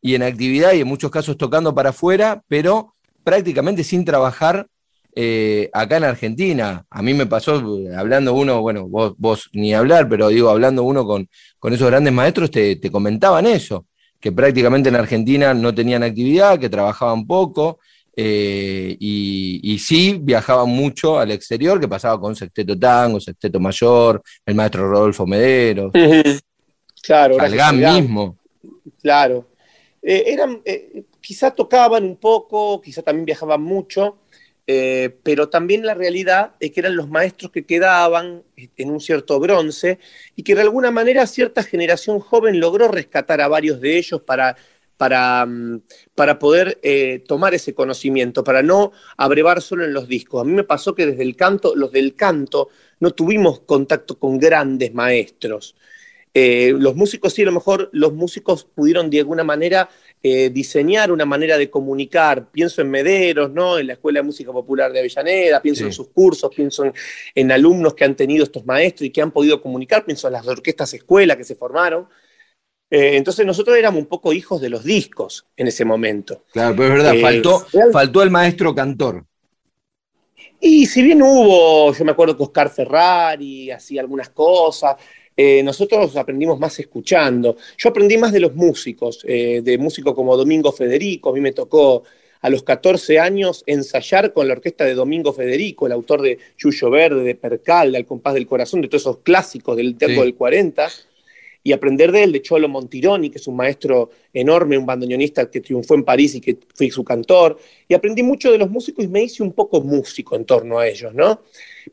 y en actividad y en muchos casos tocando para afuera, pero prácticamente sin trabajar eh, acá en Argentina. A mí me pasó, hablando uno, bueno, vos, vos ni hablar, pero digo, hablando uno con, con esos grandes maestros, te, te comentaban eso, que prácticamente en Argentina no tenían actividad, que trabajaban poco, eh, y, sí viajaba mucho al exterior, que pasaba con Sexteto Tango, Sexteto Mayor, el maestro Rodolfo Medero. Claro, Galgán mismo. Claro. Eh, eran, eh, quizá tocaban un poco, quizá también viajaban mucho, pero también la realidad es que eran los maestros que quedaban en un cierto bronce y que de alguna manera cierta generación joven logró rescatar a varios de ellos para para, mm, para poder eh, tomar ese conocimiento, para no abrevar solo en los discos. A mí me pasó que desde el canto, los del canto, no tuvimos contacto con grandes maestros. Eh, los músicos sí, a lo mejor los músicos pudieron de alguna manera eh, diseñar una manera de comunicar. Pienso en Mederos, ¿no? En la Escuela de Música Popular de Avellaneda, pienso en sus cursos, pienso en, en, alumnos que han tenido estos maestros y que han podido comunicar, pienso en las orquestas escuela que se formaron. Eh, entonces nosotros éramos un poco hijos de los discos en ese momento. Claro, pero es verdad, eh, faltó, faltó el maestro cantor. Y si bien hubo, yo me acuerdo que Oscar Ferrari hacía algunas cosas, eh, nosotros aprendimos más escuchando. Yo aprendí más de los músicos, de músicos como Domingo Federico, a mí me tocó a los 14 años ensayar con la orquesta de Domingo Federico, el autor de Yuyo Verde, de Percal, de Al compás del corazón, de todos esos clásicos del tango del 40 y aprender de él, de Cholo Montironi, que es un maestro enorme, un bandoneonista que triunfó en París y que fui su cantor, y aprendí mucho de los músicos y me hice un poco músico en torno a ellos, ¿no?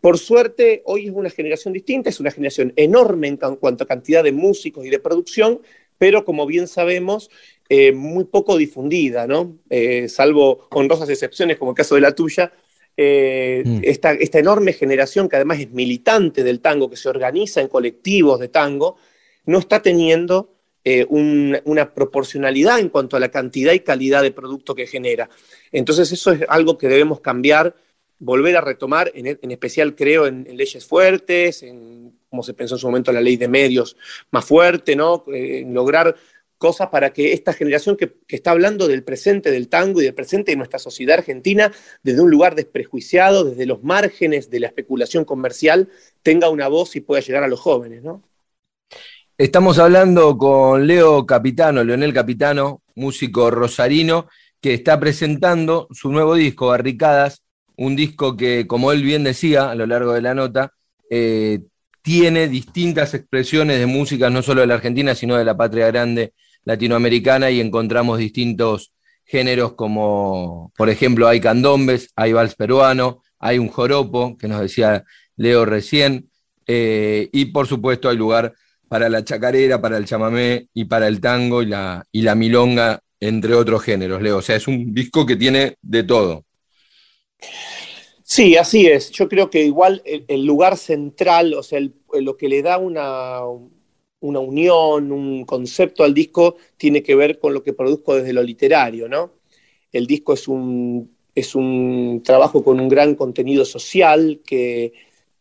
Por suerte, hoy es una generación distinta, es una generación enorme en cuanto a cantidad de músicos y de producción, pero como bien sabemos, eh, muy poco difundida, ¿no? Eh, salvo honrosas excepciones, como el caso de la tuya, eh, mm. esta, esta, enorme generación que además es militante del tango, que se organiza en colectivos de tango, no está teniendo eh, una proporcionalidad en cuanto a la cantidad y calidad de producto que genera. Entonces eso es algo que debemos cambiar, volver a retomar, en, especial creo en, leyes fuertes, en como se pensó en su momento la ley de medios más fuerte, ¿no? Eh, en lograr cosas para que esta generación que, que, está hablando del presente del tango y del presente de nuestra sociedad argentina, desde un lugar desprejuiciado, desde los márgenes de la especulación comercial, tenga una voz y pueda llegar a los jóvenes, ¿no? Estamos hablando con Leo Capitano, Leonel Capitano, músico rosarino, que está presentando su nuevo disco, Barricadas, un disco que, como él bien decía a lo largo de la nota, eh, tiene distintas expresiones de música, no solo de la Argentina, sino de la patria grande latinoamericana, y encontramos distintos géneros como, por ejemplo, hay candombes, hay vals peruano, hay un joropo, que nos decía Leo recién, eh, y por supuesto hay lugar para la chacarera, para el chamamé y para el tango y la, y la milonga, entre otros géneros, Leo. O sea, es un disco que tiene de todo. Sí, así es. Yo creo que igual el, lugar central, o sea, lo que le da una, una unión, un concepto al disco, tiene que ver con lo que produzco desde lo literario, ¿no? El disco es un, es un trabajo con un gran contenido social que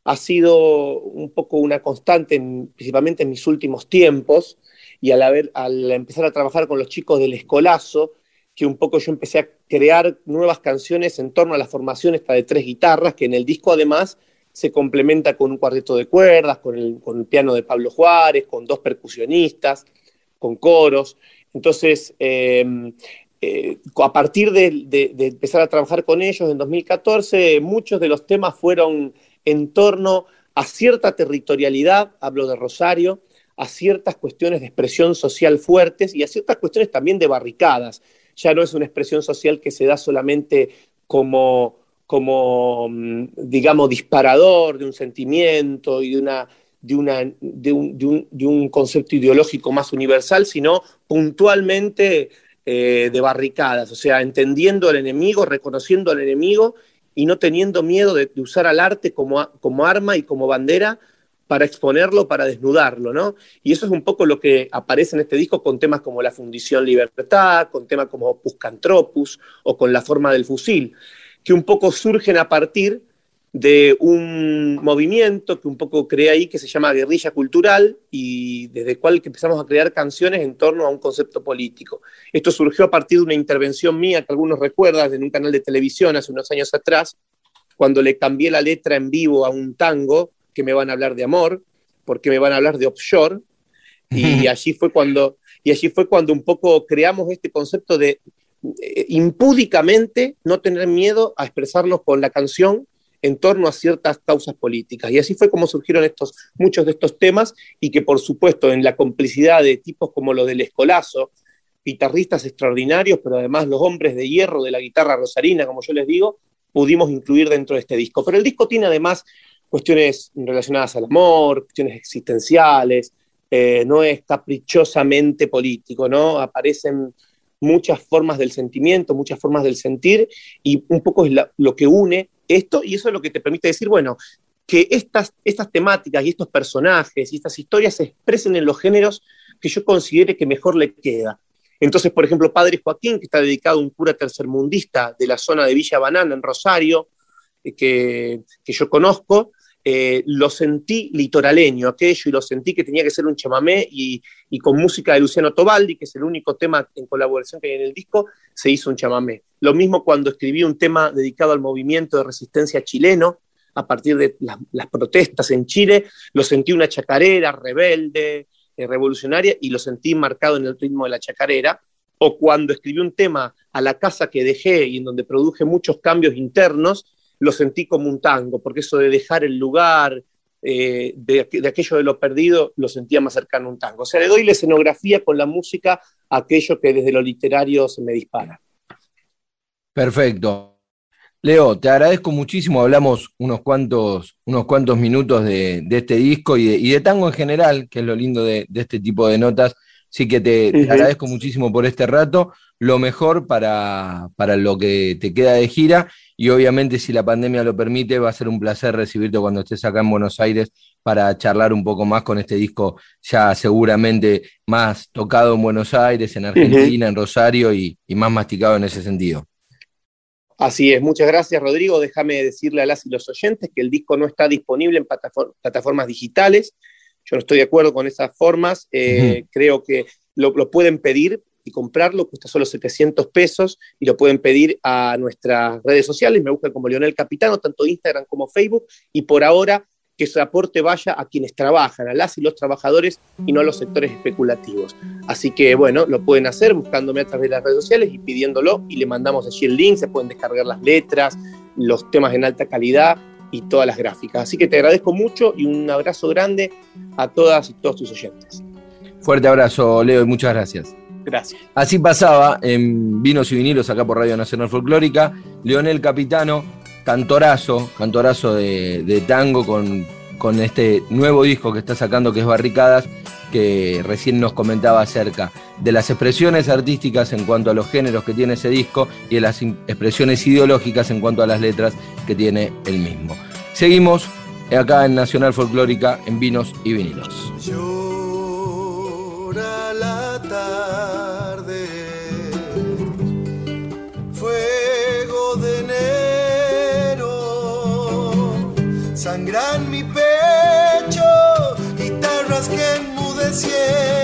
ha sido un poco una constante, principalmente en mis últimos tiempos, y al, haber, al empezar a trabajar con los chicos del escolazo, que un poco yo empecé a crear nuevas canciones en torno a la formación esta de tres guitarras, que en el disco además se complementa con un cuarteto de cuerdas, con el, piano de Pablo Juárez, con dos percusionistas, con coros. Entonces, em, eh, a partir de, de, empezar a trabajar con ellos en 2014, muchos de los temas fueron en torno a cierta territorialidad, hablo de Rosario, a ciertas cuestiones de expresión social fuertes y a ciertas cuestiones también de barricadas. Ya no es una expresión social que se da solamente como, como mm, digamos, disparador de un sentimiento y de, una, de, una, de, un, concepto ideológico más universal, sino puntualmente eh, de barricadas, o sea, entendiendo al enemigo, reconociendo al enemigo y no teniendo miedo de, usar al arte como, como, arma y como bandera para exponerlo, para desnudarlo, ¿no? Y eso es un poco lo que aparece en este disco con temas como la Fundición Libertad, con temas como Puscantropus o con la forma del fusil, que un poco surgen a partir de un movimiento que un poco crea ahí que se llama guerrilla cultural y desde el cual empezamos a crear canciones en torno a un concepto político. Esto surgió a partir de una intervención mía que algunos recuerdan en un canal de televisión hace unos años atrás, cuando le cambié la letra en vivo a un tango, que me van a hablar de amor, porque me van a hablar de offshore, y allí fue cuando, y allí fue cuando un poco creamos este concepto de eh, impúdicamente no tener miedo a expresarnos con la canción en torno a ciertas causas políticas. Y así fue como surgieron muchos de estos temas y que por supuesto en la complicidad de tipos como los del Escolazo, guitarristas extraordinarios, pero además los hombres de hierro de la guitarra rosarina, como yo les digo, pudimos incluir dentro de este disco. Pero el disco tiene además cuestiones relacionadas al amor, cuestiones existenciales, eh, no es caprichosamente político, ¿no? Aparecen muchas formas del sentimiento, muchas formas del sentir, y un poco es lo que une esto, y eso es lo que te permite decir, bueno, que estas, estas temáticas y estos personajes y estas historias se expresen en los géneros que yo considere que mejor le queda. Entonces, por ejemplo, Padre Joaquín, que está dedicado a un cura tercermundista de la zona de Villa Banana, en Rosario, eh, que, que yo conozco, eh, lo sentí litoraleño aquello y lo sentí que tenía que ser un chamamé y, con música de Luciano Tobaldi, que es el único tema en colaboración que hay en el disco, se hizo un chamamé. Lo mismo cuando escribí un tema dedicado al movimiento de resistencia chileno, a partir de las protestas en Chile, lo sentí una chacarera rebelde, eh, revolucionaria, y lo sentí marcado en el ritmo de la chacarera. O cuando escribí un tema a la casa que dejé y en donde produje muchos cambios internos, lo sentí como un tango, porque eso de dejar el lugar, eh, de, aquello de lo perdido, lo sentía más cercano a un tango. O sea, le doy la escenografía con la música a aquello que desde lo literario se me dispara. Perfecto. Leo, te agradezco muchísimo. Hablamos unos cuantos, unos cuantos minutos de, este disco y de, tango en general, que es lo lindo de, este tipo de notas. Así que te, agradezco muchísimo por este rato. Lo mejor para, para lo que te queda de gira y obviamente si la pandemia lo permite va a ser un placer recibirte cuando estés acá en Buenos Aires para charlar un poco más con este disco ya seguramente más tocado en Buenos Aires, en Argentina, en Rosario y, más masticado en ese sentido. Así es, muchas gracias Rodrigo. Déjame decirle a las y los oyentes que el disco no está disponible en plataformas digitales. Yo no estoy de acuerdo con esas formas. Eh, creo que lo, lo, pueden pedir y comprarlo, cuesta solo 700 pesos y lo pueden pedir a nuestras redes sociales, me buscan como Leonel Capitano, tanto Instagram como Facebook, y por ahora que ese aporte vaya a quienes trabajan, a las y los trabajadores y no a los sectores especulativos. Así que bueno, lo pueden hacer buscándome a través de las redes sociales y pidiéndolo y le mandamos allí el link, se pueden descargar las letras, los temas en alta calidad y todas las gráficas. Así que te agradezco mucho y un abrazo grande a todas y todos tus oyentes. Fuerte abrazo, Leo, y muchas gracias. Gracias. Así pasaba en Vinos y Vinilos acá por Radio Nacional Folclórica, Leonel Capitano, cantorazo, cantorazo de, tango con, con este nuevo disco que está sacando que es Barricadas, que recién nos comentaba acerca de las expresiones artísticas en cuanto a los géneros que tiene ese disco y de las expresiones ideológicas en cuanto a las letras que tiene el mismo. Seguimos acá en Nacional Folclórica en Vinos y Vinilos. sangran Yeah.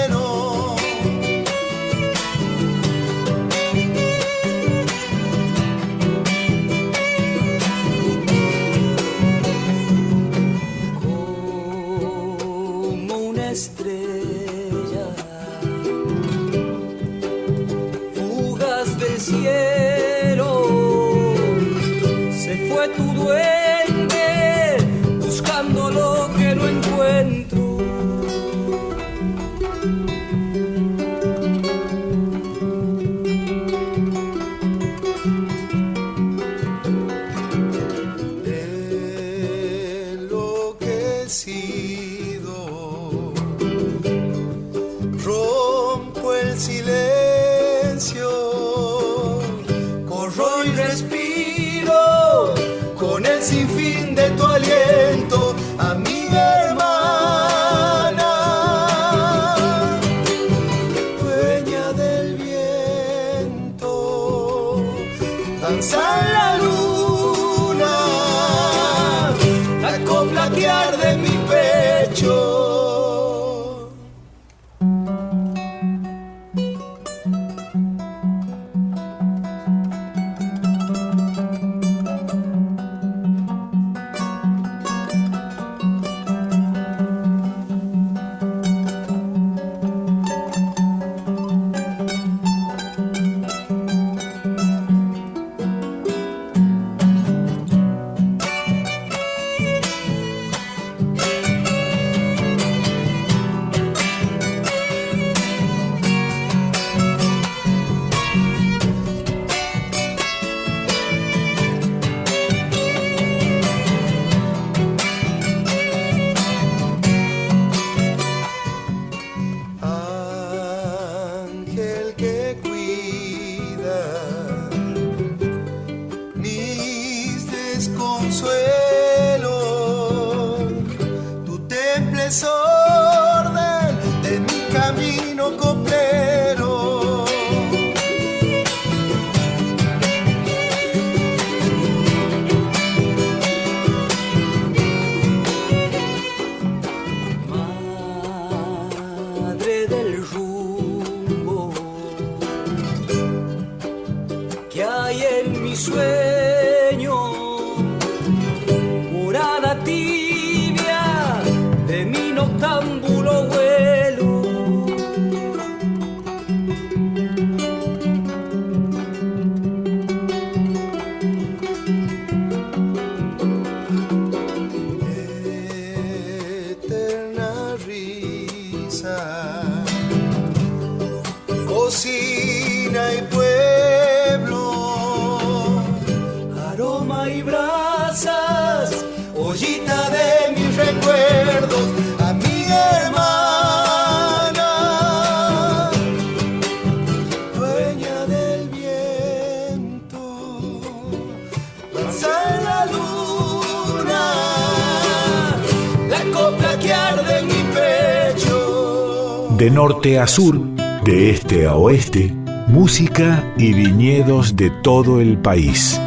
De norte a sur, de este a oeste, música y viñedos de todo el país.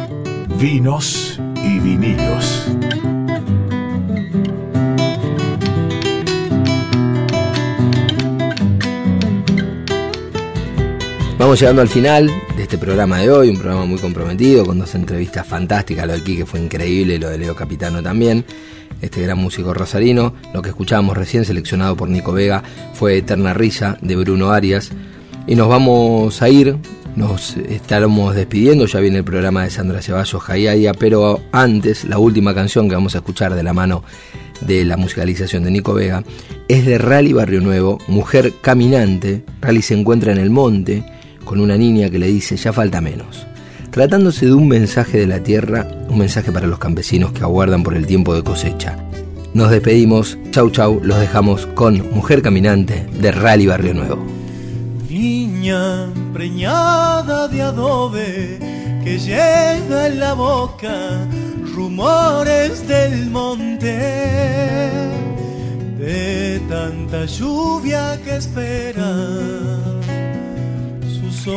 Vinos y vinilos. Vamos llegando al final de este programa de hoy, un programa muy comprometido, con dos entrevistas fantásticas, lo de Quique fue increíble, lo de Leo Capitano también, este gran músico rosarino. Lo que escuchábamos recién, seleccionado por Nico Vega, fue Eterna Risa de Bruno Arias. Y nos vamos a ir, nos estaremos despidiendo, ya viene el programa de Sandra Ceballos, Jayaya, pero antes, la última canción que vamos a escuchar de la mano de la musicalización de Nico Vega es de Rally Barrio Nuevo, Mujer Caminante. Rally se encuentra en el monte con una niña que le dice ya falta menos. Tratándose de un mensaje de la tierra, un mensaje para los campesinos que aguardan por el tiempo de cosecha. Nos despedimos, chau chau, los dejamos con Mujer Caminante de Rally Barrio Nuevo. Niña preñada de adobe que lleva en la boca rumores del monte de tanta lluvia que espera sus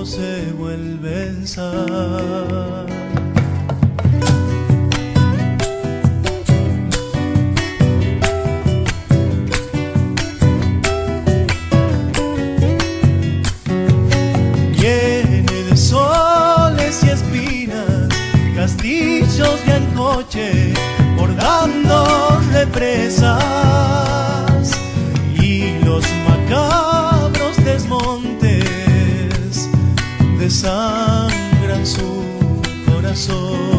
ojos se vuelven sal. Viene de soles y espinas, castillos de ancoche, bordando represas corazón.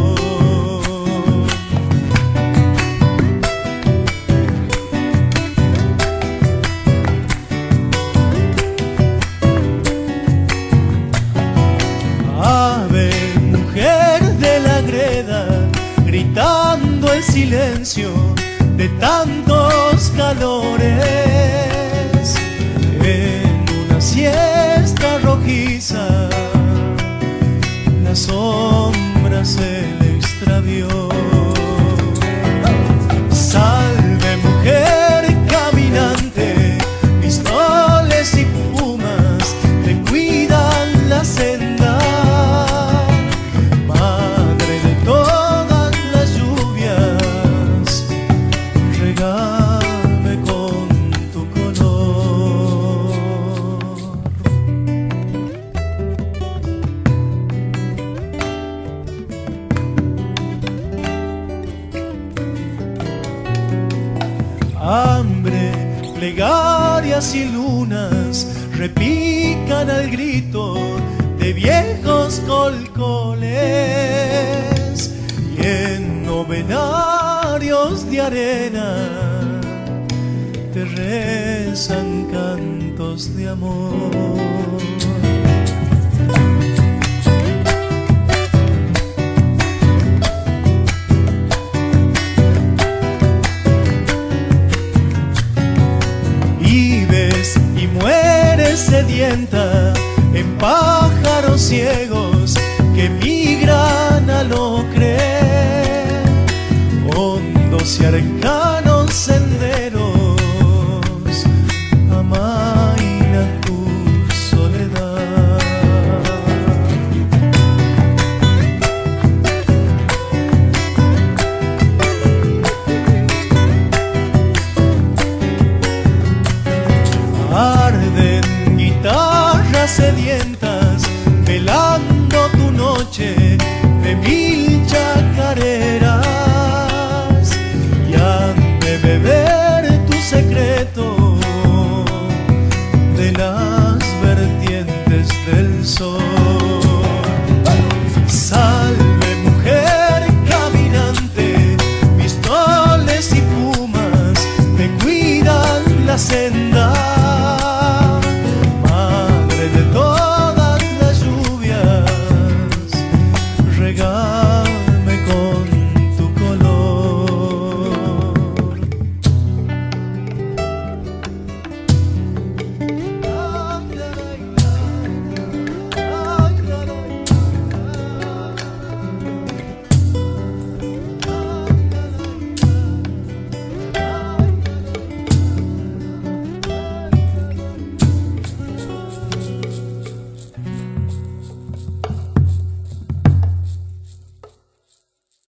En pájaros ciegos que migran a lo creer, hondos y arcanos